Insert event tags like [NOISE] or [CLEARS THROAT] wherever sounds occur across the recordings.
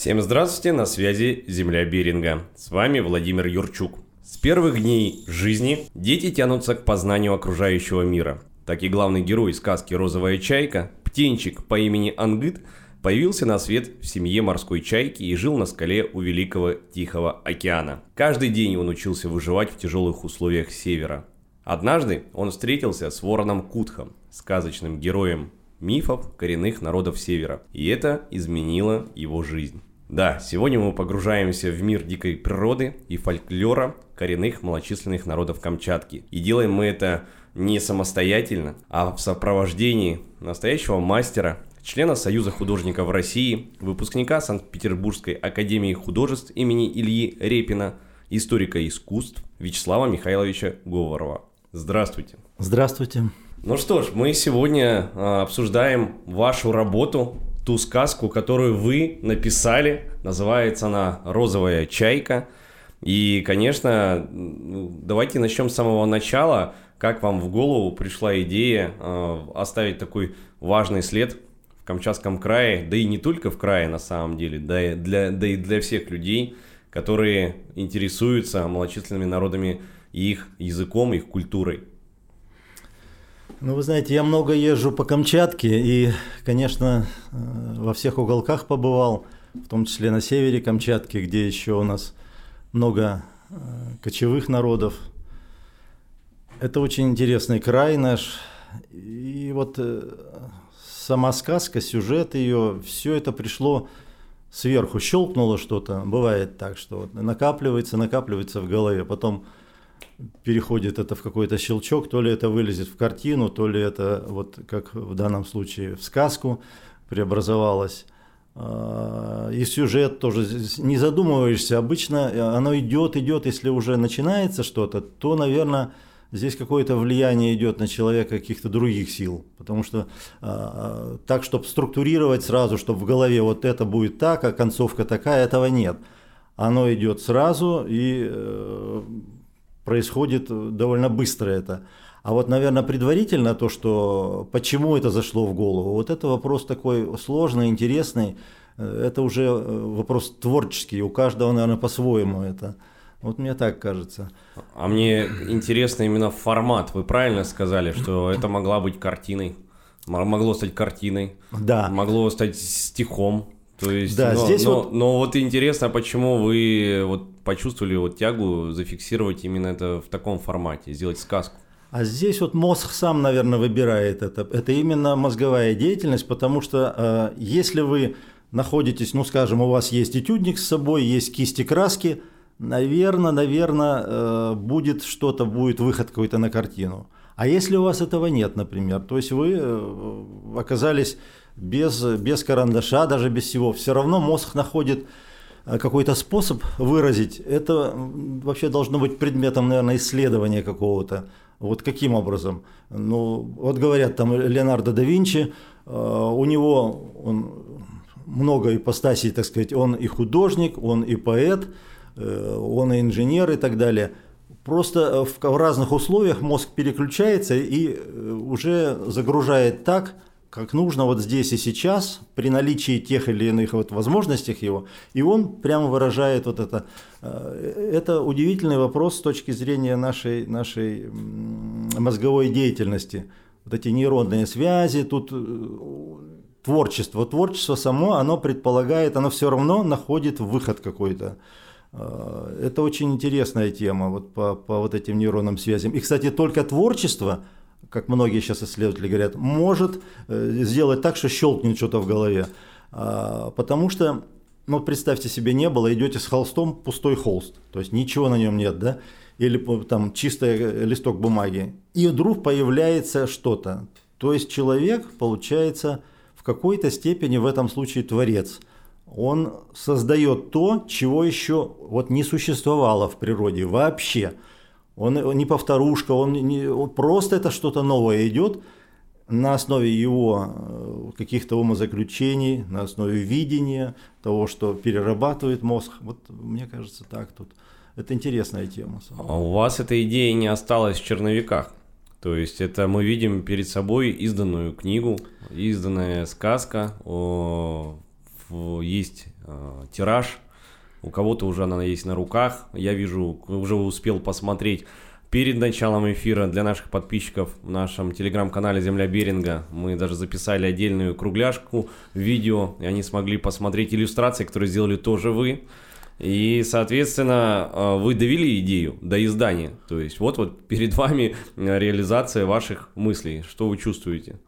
Всем здравствуйте, на связи Земля Беринга. С вами Владимир Юрчук. С первых дней жизни дети тянутся к познанию окружающего мира. Так и главный герой сказки «Розовая чайка», птенчик по имени Ангыт, появился на свет в семье морской чайки и жил на скале у Великого Тихого океана. Каждый день он учился выживать в тяжелых условиях севера. Однажды он встретился с вороном Кутхом, сказочным героем мифов коренных народов Севера, и это изменило его жизнь. Да, сегодня мы погружаемся в мир дикой природы и фольклора коренных малочисленных народов Камчатки. И делаем мы это не самостоятельно, а в сопровождении настоящего мастера, члена Союза художников России, выпускника Санкт-Петербургской академии художеств имени Ильи Репина, историка искусств Вячеслава Михайловича Говорова. Здравствуйте. Здравствуйте. Ну что ж, мы сегодня а, обсуждаем вашу работу, ту сказку, которую вы написали. Называется она «Розовая чайка». И, конечно, ну, давайте начнем с самого начала. Как вам в голову пришла идея э, оставить такой важный след в Камчатском крае, да и не только в крае на самом деле, да и для, да и для всех людей, которые интересуются малочисленными народами и их языком, их культурой? Ну, вы знаете, я много езжу по Камчатке и, конечно, э, во всех уголках побывал, в том числе на севере Камчатки, где еще у нас много э, кочевых народов. Это очень интересный край наш. И вот э, сама сказка, сюжет ее, все это пришло сверху, щелкнуло что-то. Бывает так, что накапливается, накапливается в голове, потом переходит это в какой-то щелчок, то ли это вылезет в картину, то ли это, вот как в данном случае, в сказку преобразовалось. А, и сюжет тоже, не задумываешься, обычно э, оно идет, идет, если уже начинается что-то, то, наверное, здесь какое-то влияние идет на человека каких-то других сил. Потому что а, так, чтобы структурировать сразу, чтобы в голове вот это будет так, а концовка такая, этого нет. Оно идет сразу, и э, происходит довольно быстро это. А вот, наверное, предварительно то, что почему это зашло в голову, вот это вопрос такой сложный, интересный. Это уже э, вопрос творческий, у каждого, наверное, по-своему это. Вот мне так кажется. А мне интересно именно формат. Вы правильно сказали, что это могла быть картиной. Могло стать картиной. Да. Могло стать стихом. То есть, да, но, здесь но, вот... но вот интересно, почему вы вот почувствовали вот тягу зафиксировать именно это в таком формате, сделать сказку? А здесь вот мозг сам, наверное, выбирает это. Это именно мозговая деятельность, потому что э, если вы находитесь, ну, скажем, у вас есть этюдник с собой, есть кисти краски, наверное, наверное, э, будет что-то, будет выход какой-то на картину. А если у вас этого нет, например, то есть вы э, оказались без, без карандаша, даже без всего, все равно мозг находит какой-то способ выразить. Это вообще должно быть предметом, наверное, исследования какого-то. Вот каким образом? Ну, вот говорят, там Леонардо да Винчи, э, у него он много ипостасей, так сказать, он и художник, он и поэт, он и инженер и так далее – Просто в разных условиях мозг переключается и уже загружает так, как нужно вот здесь и сейчас, при наличии тех или иных вот возможностях его, и он прямо выражает вот это. Э, это удивительный вопрос с точки зрения нашей, нашей мозговой деятельности. Вот эти нейронные связи, тут э, творчество. Творчество само, оно предполагает, оно все равно находит выход какой-то. Э, это очень интересная тема вот по, по вот этим нейронным связям. И, кстати, только творчество – как многие сейчас исследователи говорят, может э, сделать так, что щелкнет что-то в голове. А, потому что, ну, представьте себе, не было, идете с холстом, пустой холст, то есть ничего на нем нет, да, или там чистый э, листок бумаги, и вдруг появляется что-то. То есть человек, получается, в какой-то степени в этом случае творец. Он создает то, чего еще вот не существовало в природе вообще – он, не повторушка, он, не, он просто это что-то новое идет на основе его э, каких-то умозаключений, на основе видения того, что перерабатывает мозг. Вот мне кажется, так тут. Это интересная тема. А у вас эта идея не осталась в черновиках? То есть это мы видим перед собой изданную книгу, изданная сказка о есть э, тираж, у кого-то уже она есть на руках. Я вижу, уже успел посмотреть перед началом эфира для наших подписчиков в нашем телеграм-канале «Земля Беринга» мы даже записали отдельную кругляшку видео, и они смогли посмотреть иллюстрации, которые сделали тоже вы. И, соответственно, э, вы довели идею до издания. То есть вот, вот перед вами реализация ваших мыслей. Что вы чувствуете?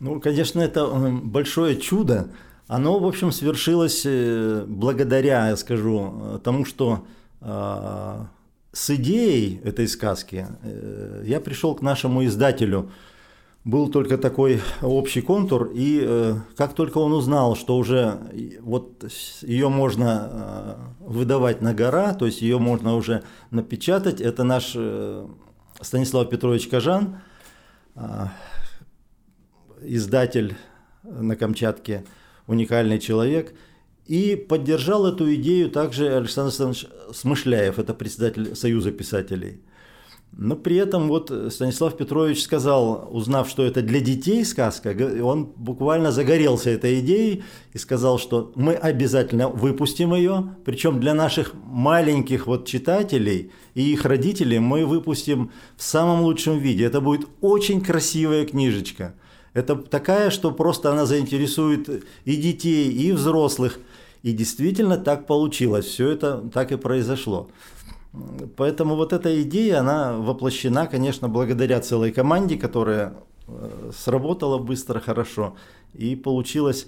Ну, конечно, это большое чудо. Оно, в общем, свершилось э, благодаря, я скажу, тому, что э, с идеей этой сказки я пришел к нашему издателю – был только такой общий контур, и э, как только он узнал, что уже вот ее можно э, выдавать на гора, то есть ее можно уже напечатать, это наш э, Станислав Петрович Кажан, э, издатель на Камчатке, уникальный человек, и поддержал эту идею также Александр Александрович Смышляев, это председатель Союза писателей – но при этом вот Станислав Петрович сказал, узнав, что это для детей сказка, он буквально загорелся этой идеей и сказал, что мы обязательно выпустим ее, причем для наших маленьких вот читателей и их родителей мы выпустим в самом лучшем виде. Это будет очень красивая книжечка. Это такая, что просто она заинтересует и детей, и взрослых. И действительно так получилось. Все это так и произошло. Поэтому вот эта идея, она воплощена, конечно, благодаря целой команде, которая э, сработала быстро, хорошо и получилось.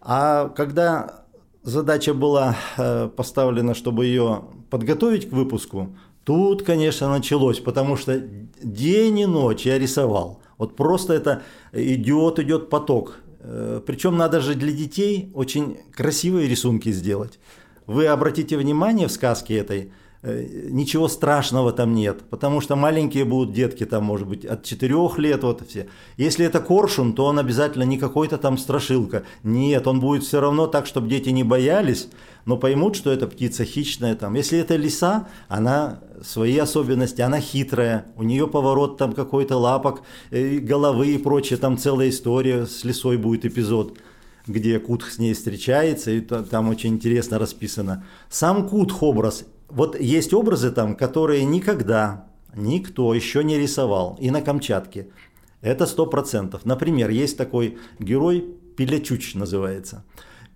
А когда задача была э, поставлена, чтобы ее подготовить к выпуску, тут, конечно, началось, потому что день и ночь я рисовал. Вот просто это идет, идет поток. Э, Причем надо же для детей очень красивые рисунки сделать. Вы обратите внимание в сказке этой – ничего страшного там нет, потому что маленькие будут детки там, может быть, от 4 лет вот все. Если это коршун, то он обязательно не какой-то там страшилка. Нет, он будет все равно так, чтобы дети не боялись, но поймут, что это птица хищная там. Если это лиса, она свои особенности, она хитрая, у нее поворот там какой-то лапок, э, головы и прочее, там целая история с лисой будет эпизод где Кутх с ней встречается, и там очень интересно расписано. Сам Кутх образ вот есть образы там, которые никогда никто еще не рисовал. И на Камчатке. Это сто процентов. Например, есть такой герой Пилячуч называется.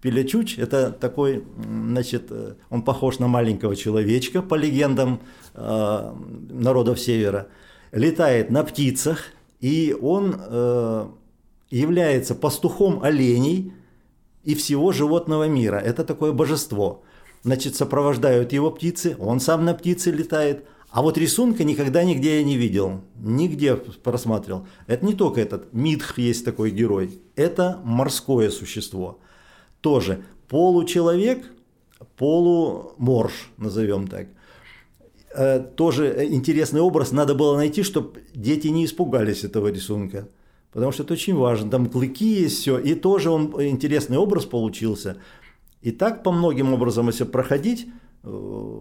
Пилячуч – это такой, значит, э, он похож на маленького человечка, по легендам э, народов Севера. Летает на птицах, и он э, является пастухом оленей и всего животного мира. Это такое божество значит, сопровождают его птицы, он сам на птице летает. А вот рисунка никогда нигде я не видел, нигде просматривал. Это не только этот, Мидх есть такой герой, это морское существо. Тоже получеловек, полуморж, назовем так. Э, тоже интересный образ надо было найти, чтобы дети не испугались этого рисунка. Потому что это очень важно. Там клыки есть, все. И тоже он интересный образ получился. И так по многим образом, если проходить, э,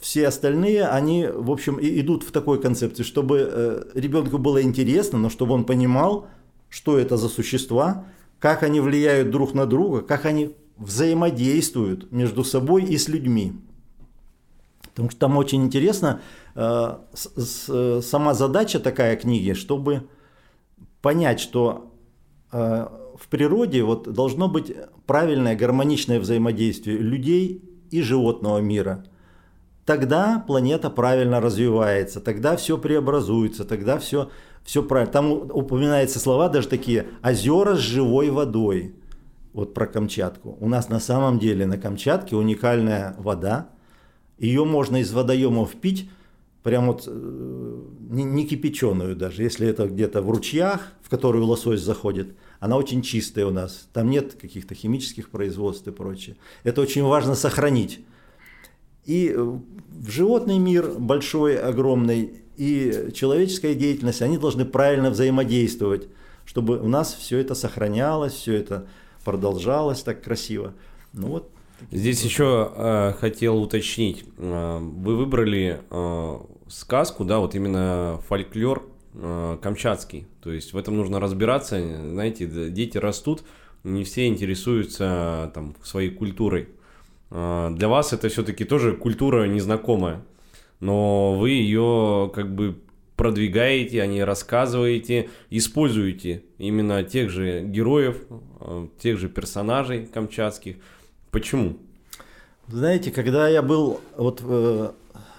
все остальные, они, в общем, идут в такой концепции, чтобы э, ребенку было интересно, но чтобы он понимал, что это за существа, как они влияют друг на друга, как они взаимодействуют между собой и с людьми. Потому что там очень интересно э, сама задача такая книги, чтобы понять, что в природе вот должно быть правильное гармоничное взаимодействие людей и животного мира. Тогда планета правильно развивается, тогда все преобразуется, тогда все, все правильно. Там упоминаются слова даже такие «озера с живой водой». Вот про Камчатку. У нас на самом деле на Камчатке уникальная вода. Ее можно из водоемов пить, прям вот э, не, не кипяченую даже, если это где-то в ручьях, в которые лосось заходит – она очень чистая у нас. Там нет каких-то химических производств и прочее. Это очень важно сохранить. И э, в животный мир большой, огромный, и человеческая деятельность, они должны правильно взаимодействовать, чтобы у нас все это сохранялось, все это продолжалось так красиво. Ну вот. Здесь еще э, хотел уточнить. Э, вы выбрали э, сказку, да, вот именно фольклор камчатский. То есть в этом нужно разбираться. Знаете, дети растут, не все интересуются там своей культурой. А, для вас это все-таки тоже культура незнакомая, но вы ее как бы продвигаете, о ней рассказываете, используете именно тех же героев, а, тех же персонажей камчатских. Почему? Знаете, когда я был, вот э,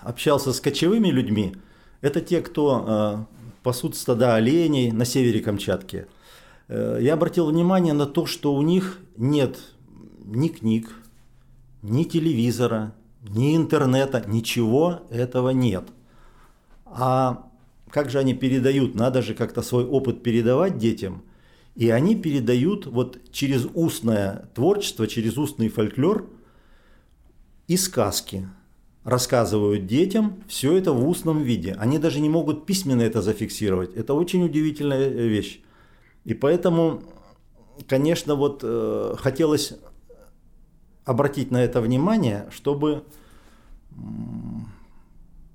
общался с кочевыми людьми, это те, кто э, пасут стада оленей на севере Камчатки. Э, я обратил внимание на то, что у них нет ни книг, ни телевизора, ни интернета, ничего этого нет. А как же они передают? Надо же как-то свой опыт передавать детям. И они передают вот через устное творчество, через устный фольклор и сказки. Рассказывают детям все это в устном виде. Они даже не могут письменно это зафиксировать. Это очень удивительная вещь. И поэтому, конечно, вот э, хотелось обратить на это внимание, чтобы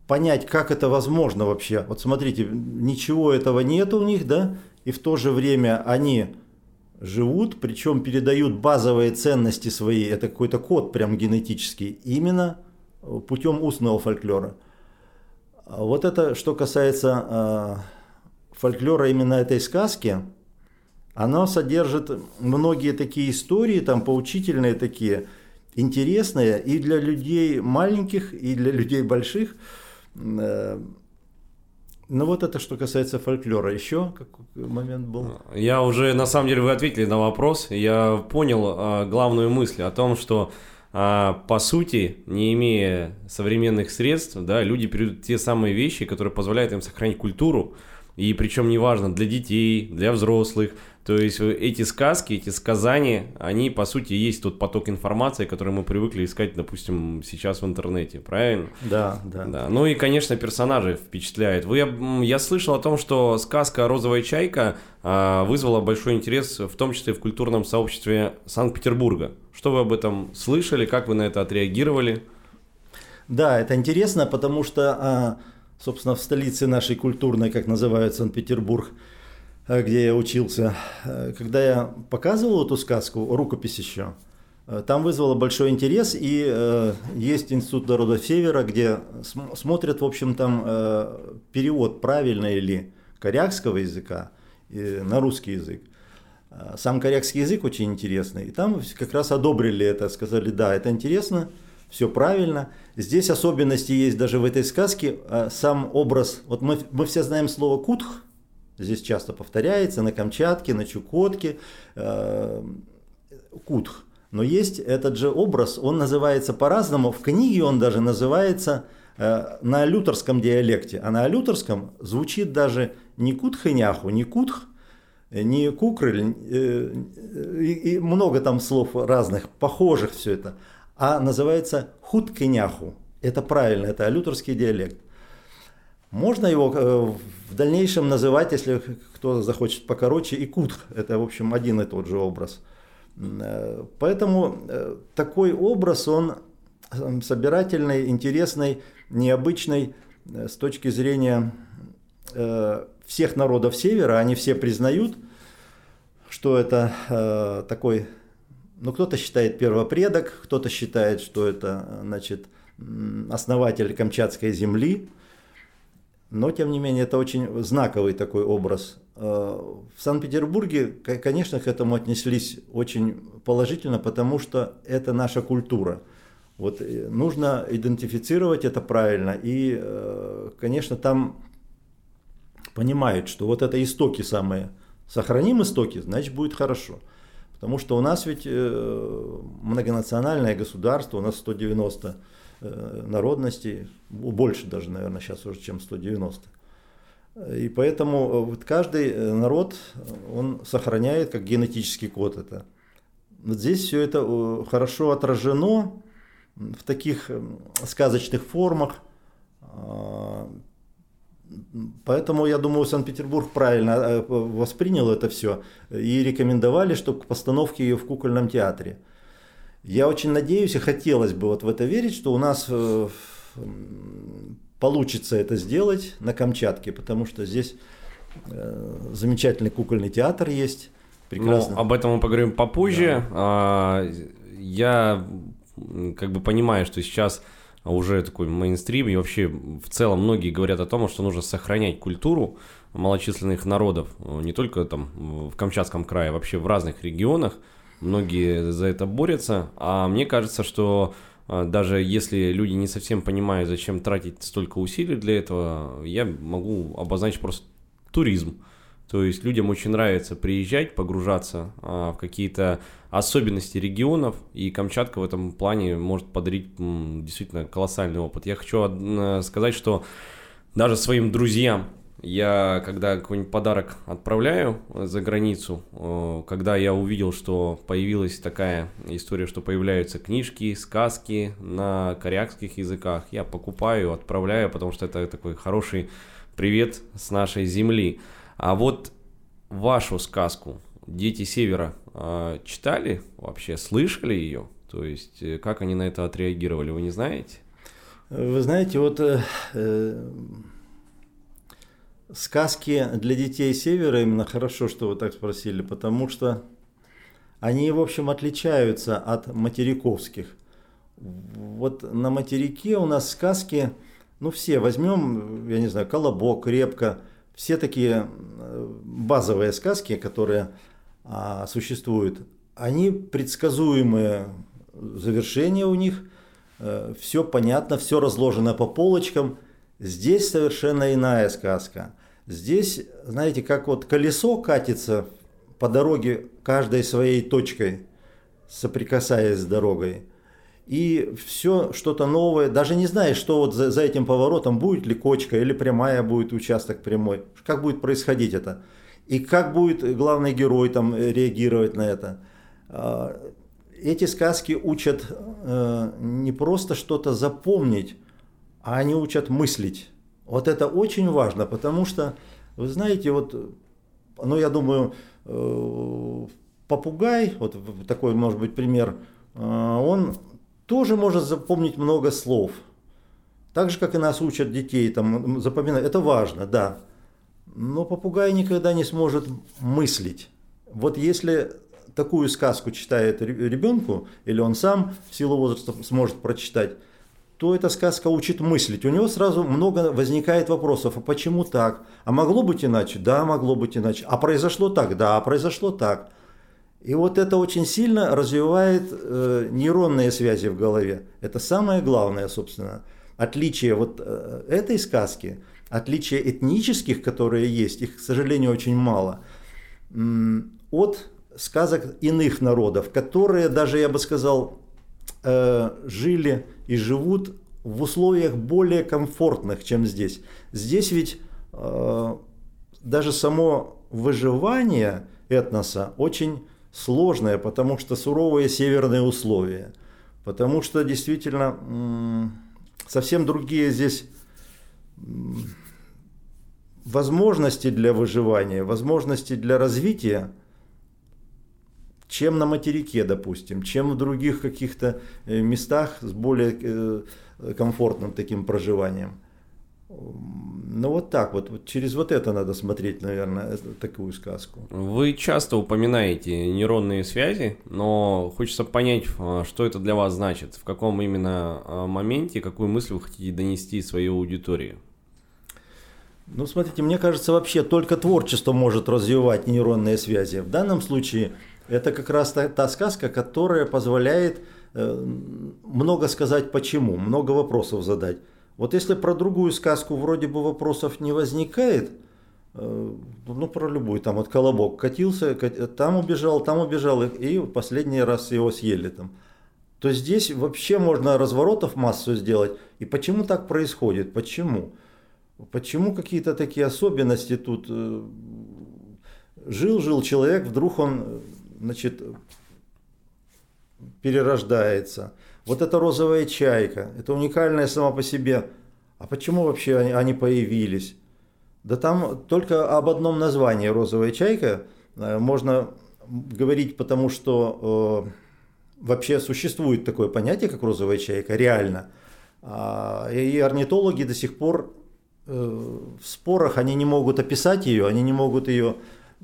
понять, как это возможно вообще. Вот смотрите, ничего этого нет у них, да, и в то же время они живут, причем передают базовые ценности свои, это какой-то код прям генетический, именно путем устного фольклора. Вот это, что касается э, фольклора именно этой сказки, оно содержит многие такие истории, там поучительные такие, интересные и для людей маленьких, и для людей больших. Э, ну вот это что касается фольклора. Еще какой момент был? Я уже, на самом деле, вы ответили на вопрос. Я понял а, главную мысль о том, что а, по сути, не имея современных средств, да, люди передают те самые вещи, которые позволяют им сохранить культуру, и причем неважно для детей, для взрослых, то есть эти сказки, эти сказания, они по сути есть тот поток информации, который мы привыкли искать, допустим, сейчас в интернете, правильно? Да, да. да. Ну и, конечно, персонажи впечатляют. Вы, я слышал о том, что сказка «Розовая чайка» а, вызвала большой интерес, в том числе в культурном сообществе Санкт-Петербурга. Что вы об этом слышали, как вы на это отреагировали? Да, это интересно, потому что, а, собственно, в столице нашей культурной, как называют Санкт-Петербург, Э, где я учился, э, когда я показывал эту сказку, рукопись еще, э, там вызвало большой интерес, и э, есть Институт народов Севера, где см- смотрят, в общем, там э, перевод правильный ли корякского языка э, на русский язык. Сам корякский язык очень интересный, и там как раз одобрили это, сказали, да, это интересно, все правильно. Здесь особенности есть даже в этой сказке, сам образ, вот мы, мы все знаем слово «кутх», Здесь часто повторяется на Камчатке, на Чукотке, э, Кутх. Но есть этот же образ, он называется по-разному. В книге он даже называется э, на лютерском диалекте. А на лютерском звучит даже не кутхыняху, не кутх, не кукрыль, э, и много там слов разных, похожих все это, а называется хуткиняху. Это правильно, это лютерский диалект. Можно его э, в дальнейшем называть, если кто захочет покороче, и кутх. Это, в общем, один и тот же образ. Э, поэтому э, такой образ, он собирательный, интересный, необычный с точки зрения всех народов Севера. Они все признают, что это такой, ну кто-то считает первопредок, кто-то считает, что это значит, основатель Камчатской земли – но, тем не менее, это очень знаковый такой образ. Э, в Санкт-Петербурге, конечно, к этому отнеслись очень положительно, потому что это наша культура. Вот э, нужно идентифицировать это правильно. И, э, конечно, там понимают, что вот это истоки самые. Сохраним истоки, значит будет хорошо. Потому что у нас ведь многонациональное государство, у нас 190 Э, народностей, больше даже, наверное, сейчас уже, чем 190. И поэтому э, вот каждый э, народ, он сохраняет как генетический код это. Вот здесь все это хорошо отражено в таких сказочных формах. Поэтому, я думаю, Санкт-Петербург правильно воспринял это все и рекомендовали, чтобы к постановке ее в кукольном театре. Я очень надеюсь и хотелось бы вот в это верить, что у нас э, получится это сделать на Камчатке, потому что здесь э, замечательный кукольный театр есть, Прекрасно. Но об этом мы поговорим попозже. А, я как бы понимаю, что сейчас уже такой мейнстрим, и вообще в целом многие говорят о том, что нужно сохранять культуру малочисленных народов, не только там в Камчатском крае, а вообще в разных регионах. Многие за это борются, а мне кажется, что а, даже если люди не совсем понимают, зачем тратить столько усилий для этого, я могу обозначить просто туризм. То есть людям очень нравится приезжать, погружаться а, в какие-то особенности регионов, и Камчатка в этом плане может подарить действительно колоссальный опыт. Я хочу э, сказать, что даже своим друзьям я, когда какой-нибудь подарок отправляю за границу, э, когда я увидел, что появилась такая история, что появляются книжки, сказки на корякских языках, я покупаю, отправляю, потому что это такой хороший привет с нашей земли. А вот вашу сказку «Дети Севера» э, читали вообще, слышали ее? То есть, э, как они на это отреагировали, вы не знаете? Вы знаете, вот э, сказки для детей Севера именно хорошо, что вы так спросили, потому что они, в общем, отличаются от материковских. Вот на материке у нас сказки, ну все, возьмем, я не знаю, «Колобок», «Репка», все такие базовые сказки, которые а, существуют, они предсказуемые, завершения у них, э, все понятно, все разложено по полочкам. Здесь совершенно иная сказка. Здесь, знаете, как вот колесо катится по дороге каждой своей точкой, соприкасаясь с дорогой – и все что-то новое, даже не знаешь, что вот за, за этим поворотом будет ли кочка или прямая будет участок прямой, как будет происходить это, и как будет главный герой там э, реагировать на это. А, эти сказки учат э, не просто что-то запомнить, а они учат мыслить. Вот это очень важно, потому что, вы знаете, вот, ну я думаю, э, попугай, вот такой может быть пример, он тоже может запомнить много слов. Так же, как и нас учат детей там, запоминать. Это важно, да. Но попугай никогда не сможет мыслить. Вот если такую сказку читает ребенку, или он сам в силу возраста сможет прочитать, то эта сказка учит мыслить. У него сразу много возникает вопросов. А почему так? А могло быть иначе? Да, могло быть иначе. А произошло так? Да, произошло так. И вот это очень сильно развивает э, нейронные связи в голове. Это самое главное, собственно. Отличие вот э, этой сказки, отличие этнических, которые есть, их, к сожалению, очень мало, от сказок иных народов, которые даже, я бы сказал, э, жили и живут в условиях более комфортных, чем здесь. Здесь ведь э, даже само выживание этноса очень сложная, потому что суровые северные условия, потому что действительно совсем другие здесь возможности для выживания, возможности для развития, чем на материке, допустим, чем в других каких-то э, местах с более э, комфортным таким проживанием. Ну вот так вот, вот через вот это надо смотреть, наверное, такую сказку. Вы часто упоминаете нейронные связи, но хочется понять, а, что это для вас значит, в каком именно а, моменте, какую мысль вы хотите донести своей аудитории. Ну, смотрите, мне кажется, вообще только творчество может развивать нейронные связи. В данном случае это как раз та, та сказка, которая позволяет э, много сказать почему, много вопросов задать. Вот если про другую сказку вроде бы вопросов не возникает, э, ну про любую, там вот колобок катился, там убежал, там убежал, и последний раз его съели там. То здесь вообще можно разворотов массу сделать. И почему так происходит? Почему? Почему какие-то такие особенности тут? Э, жил-жил человек, вдруг он, значит, перерождается. Вот эта розовая чайка, это уникальная сама по себе. А почему вообще они, появились? Да там только об одном названии розовая чайка э, можно говорить, потому что э, вообще существует такое понятие, как розовая чайка, реально. А, и орнитологи до сих пор э, в спорах, они не могут описать ее, они не могут ее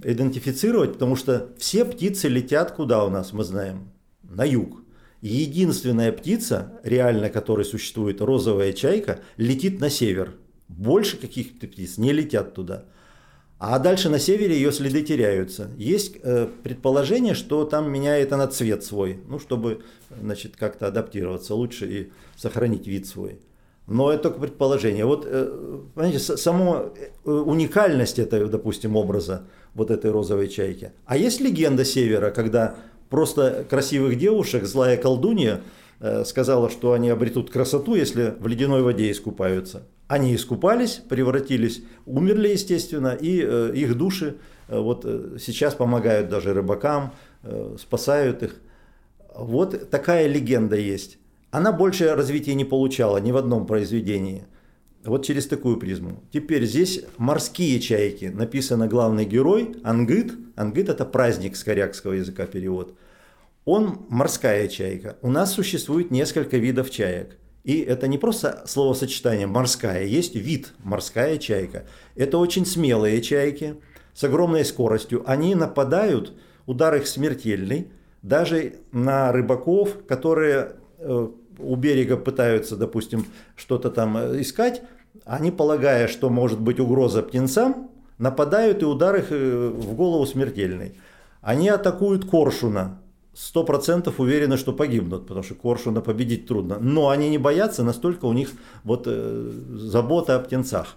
идентифицировать, потому что все птицы летят куда у нас, мы знаем, на юг. Единственная птица, реально которая существует, розовая чайка, летит на север. Больше каких-то птиц не летят туда. А дальше на севере ее следы теряются. Есть э, предположение, что там меняет она цвет свой, ну, чтобы значит, как-то адаптироваться лучше и сохранить вид свой. Но это только предположение. Вот, э, понимаете, само э, уникальность этой, допустим, образа вот этой розовой чайки. А есть легенда Севера, когда просто красивых девушек злая колдунья э, сказала, что они обретут красоту, если в ледяной воде искупаются. Они искупались, превратились, умерли, естественно, и их души вот сейчас помогают даже рыбакам, спасают их. Вот такая легенда есть она больше развития не получала ни в одном произведении. Вот через такую призму. Теперь здесь морские чайки. Написано главный герой Ангыт. Ангыт это праздник с корякского языка перевод. Он морская чайка. У нас существует несколько видов чаек. И это не просто словосочетание «морская», есть вид «морская чайка». Это очень смелые чайки с огромной скоростью. Они нападают, удар их смертельный, даже на рыбаков, которые э, у берега пытаются, допустим, что-то там э, искать, они, полагая, что может быть угроза птенцам, нападают и удар их э, в голову смертельный. Они атакуют коршуна, сто процентов уверены, что погибнут, потому что коршуна победить трудно. Но они не боятся, настолько у них вот э, забота о птенцах.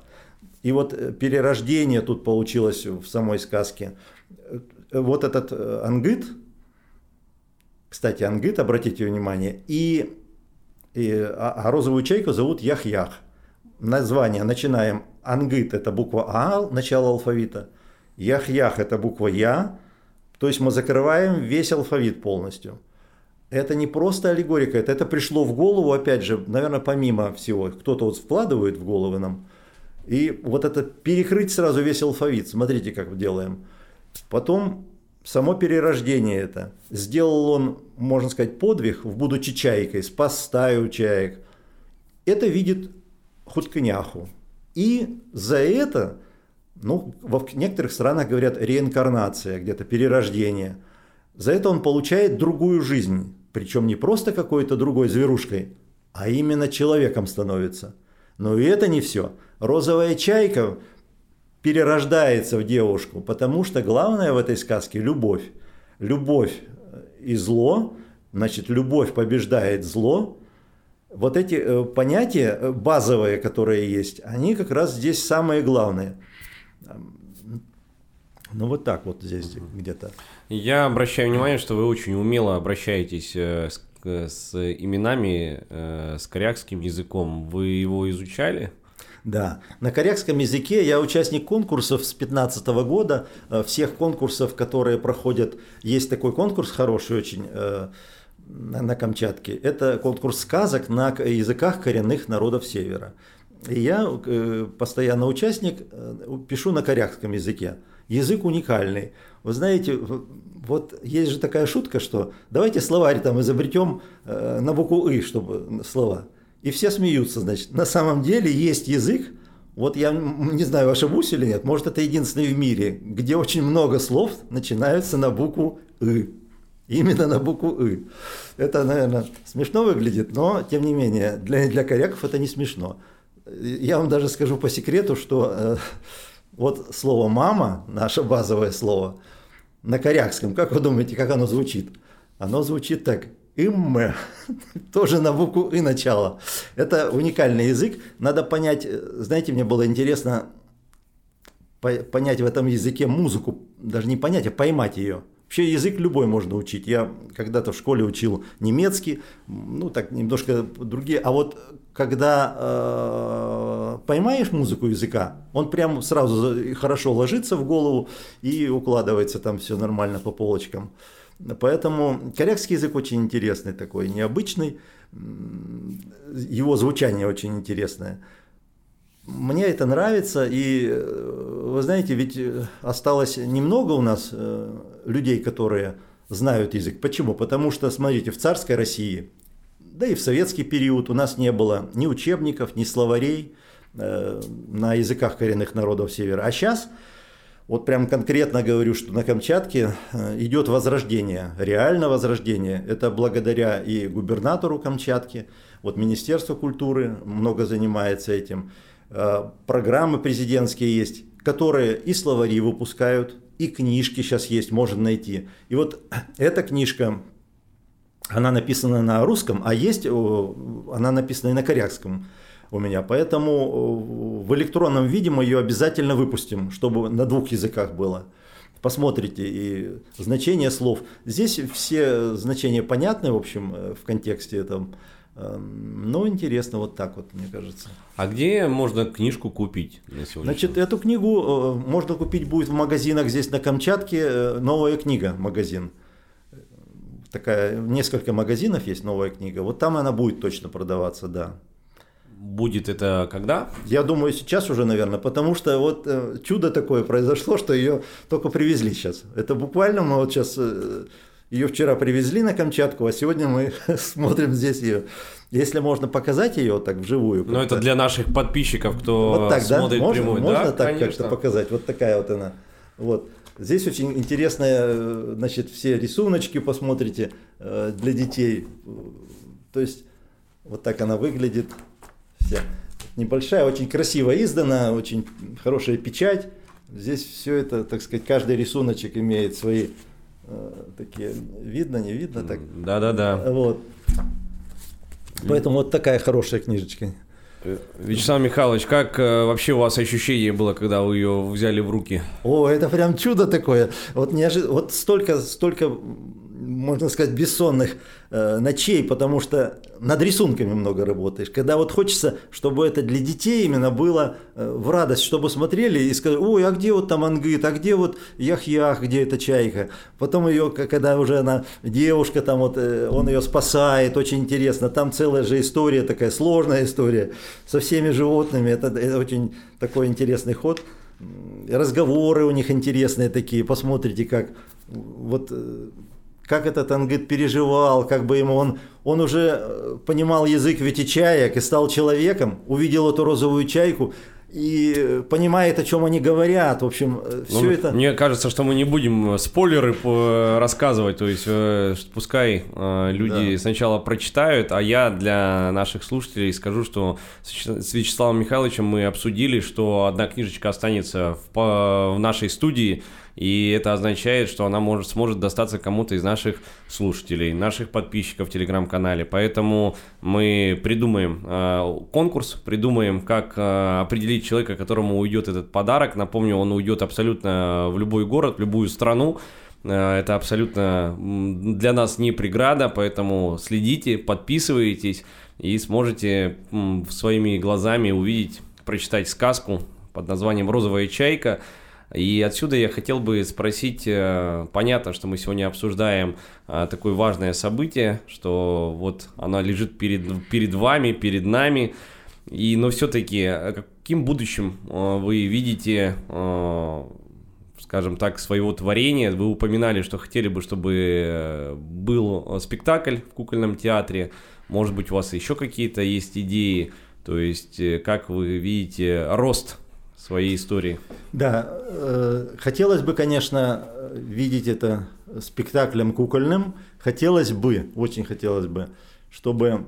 И вот перерождение тут получилось в самой сказке. Вот этот ангыт, кстати, ангыт, обратите внимание, и и, а, а розовую чайку зовут Ях-Ях. Название начинаем. Ангыт – это буква А, начало алфавита. Ях-Ях – это буква Я. То есть мы закрываем весь алфавит полностью. Это не просто аллегорика, это, это пришло в голову, опять же, наверное, помимо всего. Кто-то вот вкладывает в головы нам. И вот это перекрыть сразу весь алфавит. Смотрите, как делаем. Потом само перерождение это. Сделал он, можно сказать, подвиг, в будучи чайкой, спас стаю чаек. Это видит Хутканяху. И за это, ну, в некоторых странах говорят реинкарнация, где-то перерождение. За это он получает другую жизнь. Причем не просто какой-то другой зверушкой, а именно человеком становится. Но и это не все. Розовая чайка перерождается в девушку, потому что главное в этой сказке – любовь. Любовь и зло, значит, любовь побеждает зло. Вот эти э, понятия э, базовые, которые есть, они как раз здесь самые главные. Ну вот так вот здесь где-то. Я обращаю внимание, что вы очень умело обращаетесь э, с, с именами, с корякским языком. Вы его изучали? Да, на корякском языке я участник конкурсов с 2015 года, э, всех конкурсов, которые проходят. Есть такой конкурс хороший очень э, на Камчатке. Это конкурс сказок на языках коренных народов Севера. И я э, постоянно участник, пишу на корякском языке. Язык уникальный. Вы знаете, вот есть же такая шутка, что давайте словарь там изобретем на букву «и», чтобы слова. И все смеются, значит. На самом деле есть язык, вот я не знаю, ошибусь или нет, может это единственный в мире, где очень много слов начинаются на букву «ы». Именно на букву «ы». Это, наверное, смешно выглядит, но, тем не менее, для, для коряков это не смешно. Я вам даже скажу по секрету, что э, вот слово «мама», наше базовое слово, на корякском, как вы думаете, как оно звучит? Оно звучит так – им, [LAUGHS] тоже на букву и начало. Это уникальный язык. Надо понять, э, знаете, мне было интересно понять в этом языке музыку, даже не понять, а поймать ее. Вообще язык любой можно учить. Я когда-то в школе учил немецкий, ну так немножко другие. А вот когда э, поймаешь музыку языка, он прям сразу хорошо ложится в голову и укладывается там все нормально по полочкам. Поэтому корякский язык очень интересный такой, необычный, его звучание очень интересное. Мне это нравится, и вы знаете, ведь осталось немного у нас э, людей, которые знают язык. Почему? Потому что, смотрите, в царской России, да и в советский период у нас не было ни учебников, ни словарей э, на языках коренных народов Севера. А сейчас вот прям конкретно говорю, что на Камчатке э, идет возрождение, реально возрождение. Это благодаря и губернатору Камчатки, вот Министерство культуры много занимается этим. Э, программы президентские есть, которые и словари выпускают, и книжки сейчас есть, можно найти. И вот эта книжка, она написана на русском, а есть, она написана и на корякском у меня. Поэтому в электронном виде мы ее обязательно выпустим, чтобы на двух языках было. Посмотрите и значение слов. Здесь все значения понятны, в общем, э, в контексте этом. Эм, ну, интересно, вот так вот, мне кажется. А где можно книжку купить на сегодня? Значит, эту книгу э, можно купить будет в магазинах здесь на Камчатке. Э, новая книга, магазин. Такая, несколько магазинов есть новая книга. Вот там она будет точно продаваться, да. Будет это когда? Я думаю, сейчас уже, наверное, потому что вот э, чудо такое произошло, что ее только привезли сейчас. Это буквально мы вот сейчас э, ее вчера привезли на Камчатку, а сегодня мы [LAUGHS] смотрим здесь ее. Если можно показать ее так вживую. Ну, это для наших подписчиков, кто вот так, смотрит да? можно, прямую. Можно да, так как-то показать? Вот такая вот она. Вот. Здесь очень интересная, э, значит, все рисуночки посмотрите для детей. То есть вот так она выглядит вся. Небольшая, очень красиво издана, очень хорошая печать. Здесь все это, так сказать, каждый рисуночек имеет свои э, такие, видно, не видно так? Да-да-да. Вот. Поэтому вот такая хорошая книжечка. Э, Вячеслав Михайлович, как э, вообще у вас ощущение было, когда вы ее взяли в руки? О, это прям чудо такое. Вот, неожи... вот столько, столько можно сказать, бессонных э, ночей, потому что над рисунками много работаешь. Когда вот хочется, чтобы это для детей именно было э, в радость, чтобы смотрели и сказали, ой, а где вот там ангыт, а где вот ях-ях, где эта чайка. Потом ее, когда уже она девушка, там вот э, он ее спасает, очень интересно. Там целая же история, такая сложная история со всеми животными. Это, это очень такой интересный ход разговоры у них интересные такие, посмотрите, как вот как этот ангит переживал, как бы ему он, он уже э, понимал язык ветичаек и стал человеком, увидел эту розовую чайку и понимает, о чем они говорят. В общем, все ну, это. Мне кажется, что мы не будем спойлеры рассказывать, то есть э, пускай э, люди да. сначала прочитают, а я для наших слушателей скажу, что с Вячеславом Михайловичем мы обсудили, что одна книжечка останется в, в нашей студии и это означает, что она может, сможет достаться кому-то из наших слушателей, наших подписчиков в телеграм-канале. Поэтому мы придумаем э, конкурс, придумаем, как э, определить человека, которому уйдет этот подарок. Напомню, он уйдет абсолютно в любой город, в любую страну. Э, это абсолютно для нас не преграда, поэтому следите, подписывайтесь и сможете своими глазами увидеть, прочитать сказку под названием «Розовая чайка», и отсюда я хотел бы спросить, э, понятно, что мы сегодня обсуждаем э, такое важное событие, что вот оно лежит перед, перед вами, перед нами, и, но все-таки э, каким будущим вы видите, скажем так, своего творения? Вы упоминали, что хотели бы, чтобы был спектакль в кукольном театре, может быть, у вас еще какие-то есть идеи, то есть как вы видите рост своей истории. Да, э, хотелось бы, конечно, видеть это спектаклем кукольным. Хотелось бы, очень хотелось бы, чтобы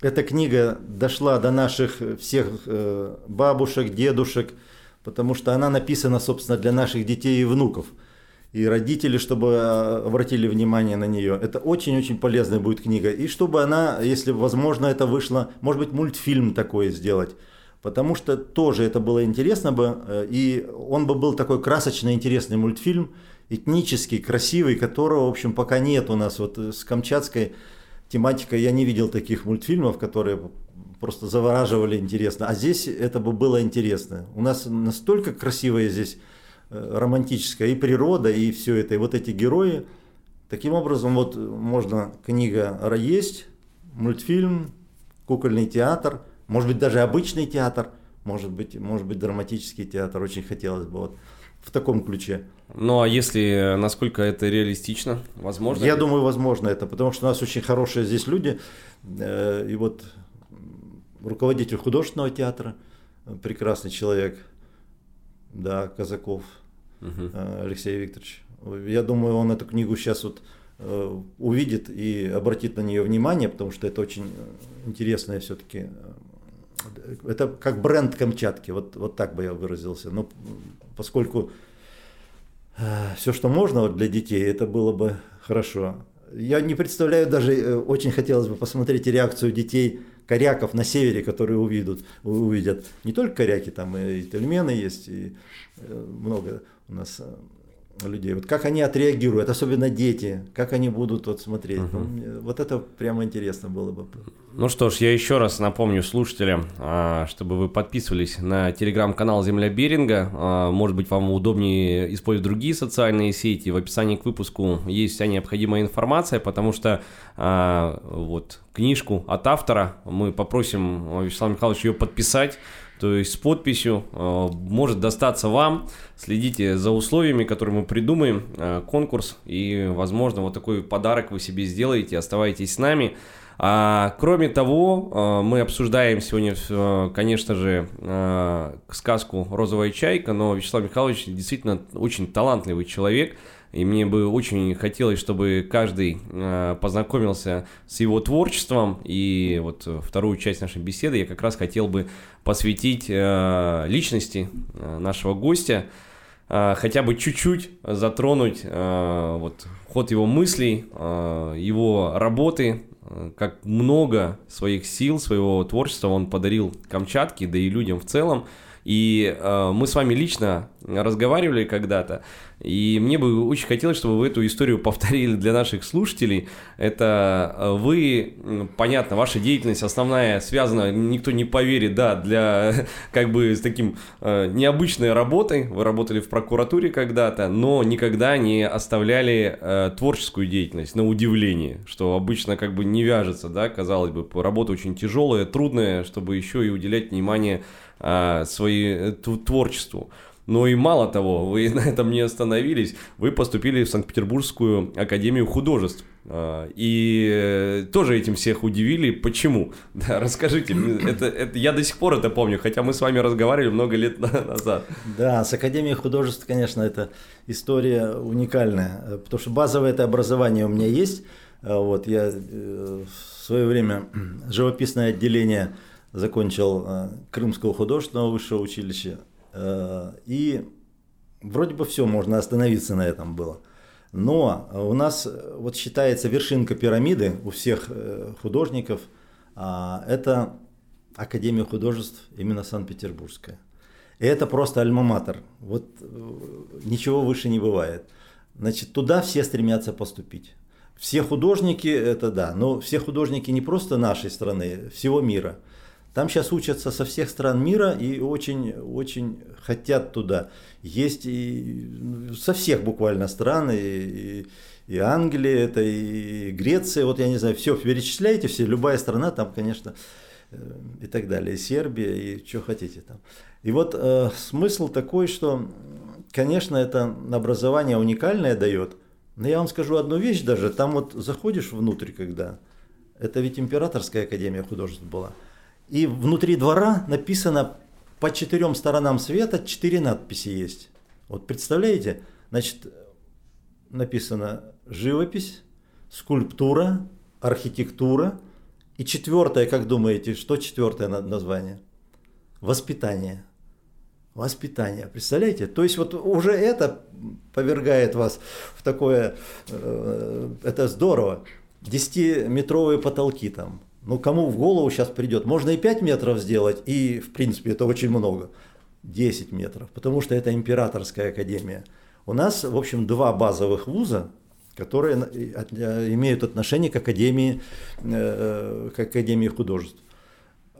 эта книга дошла до наших всех э, бабушек, дедушек, потому что она написана, собственно, для наших детей и внуков. И родители, чтобы э, обратили внимание на нее. Это очень-очень полезная будет книга. И чтобы она, если возможно, это вышло, может быть, мультфильм такой сделать потому что тоже это было интересно бы, э, и он бы был такой красочный, интересный мультфильм, этнический, красивый, которого, в общем, пока нет у нас. Вот с камчатской тематикой я не видел таких мультфильмов, которые просто завораживали интересно. А здесь это бы было интересно. У нас настолько красивая здесь э, романтическая и природа, и все это, и вот эти герои. Таким образом, вот можно книга есть, мультфильм, кукольный театр – может быть, даже обычный театр, может быть, может быть, драматический театр. Очень хотелось бы вот в таком ключе. Ну а если насколько это реалистично, возможно? Я ли? думаю, возможно это, потому что у нас очень хорошие здесь люди. Э, и вот руководитель художественного театра, прекрасный человек, да, Казаков угу. Алексей Викторович. Я думаю, он эту книгу сейчас вот увидит и обратит на нее внимание, потому что это очень интересная все-таки это как бренд Камчатки, вот, вот так бы я выразился. Но поскольку э, все, что можно вот для детей, это было бы хорошо. Я не представляю даже, э, очень хотелось бы посмотреть реакцию детей, коряков на севере, которые увидят, увидят. Не только коряки, там и тельмены есть, и э, много у нас людей. Вот как они отреагируют, особенно дети, как они будут вот смотреть. Угу. Ну, вот это прямо интересно было бы. Ну что ж, я еще раз напомню слушателям, а, чтобы вы подписывались на телеграм-канал Земля Беринга. А, может быть, вам удобнее использовать другие социальные сети. В описании к выпуску есть вся необходимая информация, потому что а, вот книжку от автора мы попросим Вячеслава Михайловича ее подписать то есть с подписью э, может достаться вам. Следите за условиями, которые мы придумаем, э, конкурс, и, возможно, вот такой подарок вы себе сделаете, оставайтесь с нами. А, кроме того, э, мы обсуждаем сегодня, конечно же, сказку «Розовая чайка», но Вячеслав Михайлович действительно очень талантливый человек – и мне бы очень хотелось, чтобы каждый э, познакомился с его творчеством. И вот вторую часть нашей беседы я как раз хотел бы посвятить э, личности э, нашего гостя, хотя бы чуть-чуть затронуть вот ход его мыслей, его работы, как много своих сил, своего творчества он подарил Камчатке, да и людям в целом. И э, мы с вами лично разговаривали когда-то, и мне бы очень хотелось, чтобы вы эту историю повторили для наших слушателей. Это э, вы, понятно, ваша деятельность основная связана, никто не поверит, да, для [LAUGHS] как бы с таким э, необычной работой. Вы работали в прокуратуре когда-то, но никогда не оставляли э, творческую деятельность, на удивление, что обычно как бы не вяжется, да, казалось бы, работа очень тяжелая, трудная, чтобы еще и уделять внимание а, свои, творчеству. Но и мало того, вы [LAUGHS] на этом не остановились, вы поступили в Санкт-Петербургскую академию художеств. А, и э, тоже этим всех удивили. Почему? [LAUGHS] Да, расскажите. [CLEARS THROAT] Это, это, я до сих пор это помню, хотя мы с вами разговаривали много лет [LAUGHS] назад. Да, с Академией художеств, конечно, это история уникальная, потому что базовое это образование у меня есть. А вот я э, в свое время живописное отделение закончил э, Крымского художественного высшего училища. Э, и вроде бы все, можно остановиться на этом было. Но у нас э, вот считается вершинка пирамиды у всех художников, а, это Академия художеств именно Санкт-Петербургская. И это просто альма-матер. Вот ничего выше не бывает. Значит, туда все стремятся поступить. Все художники, это да, но все художники не просто нашей страны, всего мира – там сейчас учатся со всех стран мира и очень, очень хотят туда. Есть и со всех буквально стран, и, и, и Англия, это и Греция, вот я не знаю, все перечисляете, все, любая страна там, конечно, э, и так далее, и Сербия, и что хотите там. И вот э, смысл такой, что, конечно, это образование уникальное дает, но я вам скажу одну вещь даже, там вот заходишь внутрь, когда, это ведь императорская академия художеств была – и внутри двора написано по четырем сторонам света четыре надписи есть. Вот представляете? Значит, написано живопись, скульптура, архитектура. И четвертое, как думаете, что четвертое название? Воспитание. Воспитание. Представляете? То есть вот уже это повергает вас в такое, э, это здорово. Десятиметровые потолки там, ну, кому в голову сейчас придет? Можно и 5 метров сделать, и, в принципе, это очень много. 10 метров, потому что это императорская академия. У нас, в общем, два базовых вуза, которые имеют отношение к Академии, э, к Академии художеств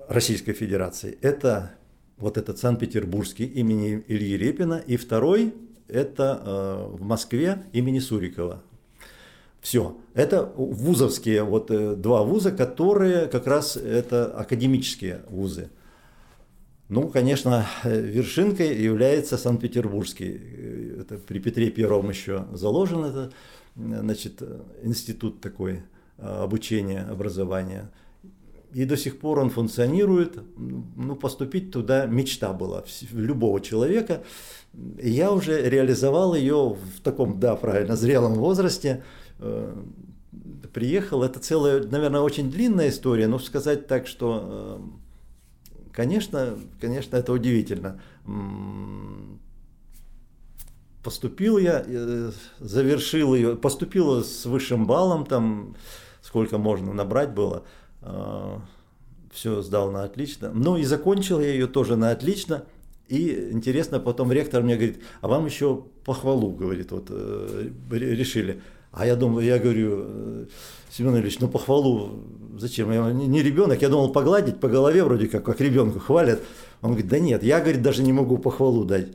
Российской Федерации. Это вот этот Санкт-Петербургский имени Ильи Репина, и второй это э, в Москве имени Сурикова, все. Это вузовские, вот э, два вуза, которые как раз это академические вузы. Ну, конечно, вершинкой является Санкт-Петербургский. Э, это при Петре Первом еще заложен это, значит, институт такой обучения, образования. И до сих пор он функционирует. Ну, поступить туда мечта была любого человека. Я уже реализовал ее в таком, да, правильно, зрелом возрасте. Э, приехал, это целая, наверное, очень длинная история, но сказать так, что, э, конечно, конечно, это удивительно. Поступил я, э, завершил ее, поступил с высшим баллом, там сколько можно набрать было, все сдал на отлично. Ну и закончил я ее тоже на отлично. И интересно, потом ректор мне говорит, а вам еще похвалу, говорит, вот э, решили. А я думаю, я говорю, э, Семен Ильич, ну похвалу зачем? Я не, не ребенок, я думал погладить по голове вроде как, как ребенку хвалят. Он говорит, да нет, я, говорит, даже не могу похвалу дать.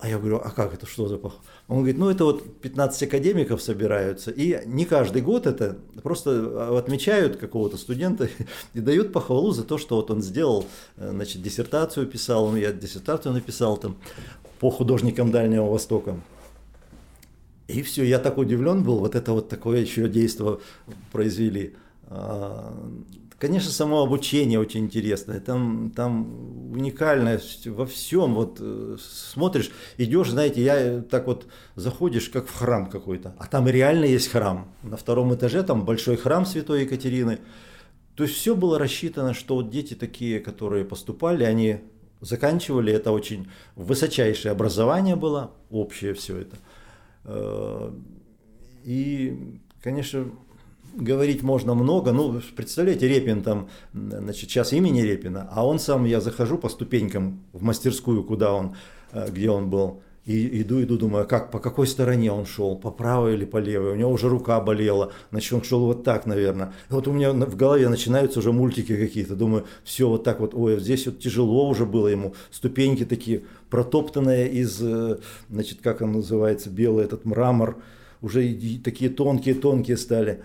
А я говорю, а как это, что за похвала? Он говорит, ну это вот 15 академиков собираются, и не каждый год это, просто а, отмечают какого-то студента [LAUGHS] и дают похвалу за то, что вот он сделал, э, значит, диссертацию писал, я диссертацию написал там по художникам Дальнего Востока. И все, я так удивлен был, вот это вот такое еще действие произвели. Конечно, само обучение очень интересное, там, там уникальность во всем. Вот э, смотришь, идешь, знаете, я так вот заходишь, как в храм какой-то, а там реально есть храм. На втором этаже там большой храм Святой Екатерины. То есть все было рассчитано, что вот дети такие, которые поступали, они заканчивали, это очень высочайшее образование было, общее все это. Э, и, конечно, говорить можно много. Ну, представляете, Репин там, значит, сейчас имени Репина, а он сам, я захожу по ступенькам в мастерскую, куда он, э, где он был, и иду, иду, думаю, как, по какой стороне он шел, по правой или по левой, у него уже рука болела, значит, он шел вот так, наверное. И вот у меня в голове начинаются уже мультики какие-то, думаю, все вот так вот, ой, здесь вот тяжело уже было ему, ступеньки такие протоптанные из, э, значит, как он называется, белый этот мрамор, уже такие тонкие-тонкие стали.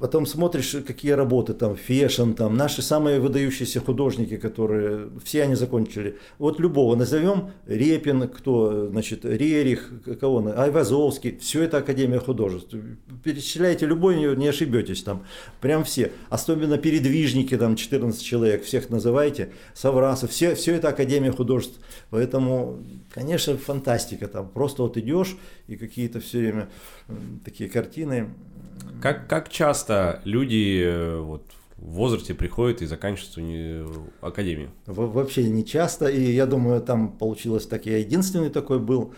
Потом смотришь, какие работы там, Фешен, там, наши самые выдающиеся художники, которые, все они закончили. Вот любого назовем, Репин, кто, значит, Рерих, кого, Айвазовский, все это Академия художеств. Перечисляйте любой, не ошибетесь там, прям все. Особенно передвижники, там 14 человек, всех называйте, Саврасов, все, все это Академия художеств. Поэтому, конечно, фантастика там, просто вот идешь и какие-то все время такие картины, как, как часто люди э, вот, в возрасте приходят и заканчивают академию? Вообще не часто, и я думаю, там получилось так, я единственный такой был.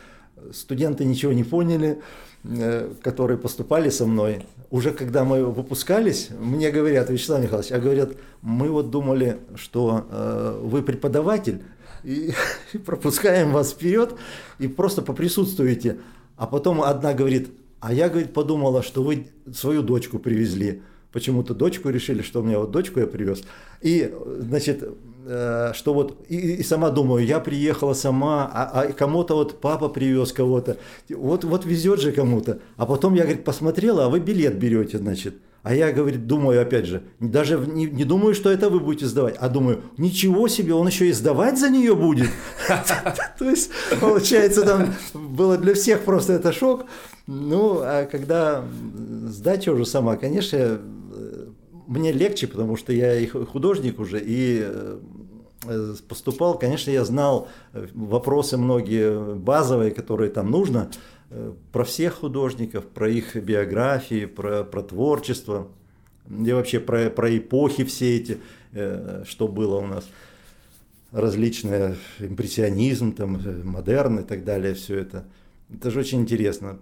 Студенты ничего не поняли, э, которые поступали со мной. Уже когда мы выпускались, мне говорят, Вячеслав Михайлович, а говорят, мы вот думали, что э, вы преподаватель, и [LAUGHS] пропускаем вас вперед, и просто поприсутствуете. А потом одна говорит, а я, говорит, подумала, что вы свою дочку привезли. Почему-то дочку решили, что у меня вот дочку я привез. И, значит, э, что вот, и, и сама думаю, я приехала сама, а, а кому-то вот папа привез кого-то. Вот, вот везет же кому-то. А потом я, говорит, посмотрела, а вы билет берете, значит. А я, говорит, думаю, опять же, даже не, не думаю, что это вы будете сдавать, а думаю, ничего себе, он еще и сдавать за нее будет. [LAUGHS] То есть, получается, там было для всех просто это шок. Ну, а когда сдача уже сама, конечно, э, мне легче, потому что я и художник уже, и э, поступал, конечно, я знал э, вопросы многие базовые, которые там нужно, про всех художников, про их биографии, про, про творчество, и вообще про, про эпохи все эти, что было у нас. Различные, импрессионизм, там, модерн и так далее, все это – это же очень интересно.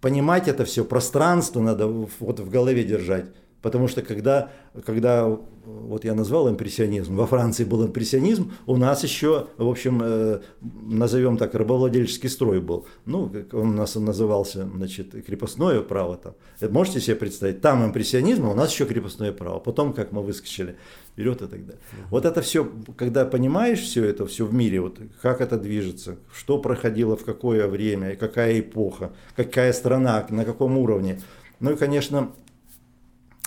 Понимать это все, пространство надо вот в голове держать. Потому что когда, когда вот я назвал импрессионизм, во Франции был импрессионизм, у нас еще, в общем, э, назовем так, рабовладельческий строй был. Ну, он у нас назывался, значит, крепостное право там. Можете себе представить, там импрессионизм, а у нас еще крепостное право. Потом, как мы выскочили вперед и так далее. Вот это все, когда понимаешь все это, все в мире, вот как это движется, что проходило в какое время, какая эпоха, какая страна, на каком уровне. Ну и, конечно,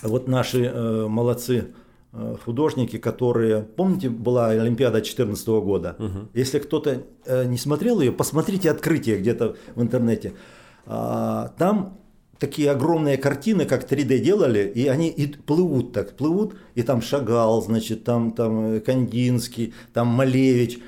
вот наши э, молодцы э, художники, которые... Помните, была Олимпиада 2014 года? Угу. Если кто-то э, не смотрел ее, посмотрите открытие где-то в интернете. А, там такие огромные картины, как 3D делали, и они и плывут так, плывут, и там Шагал, значит, там, там Кандинский, там Малевич.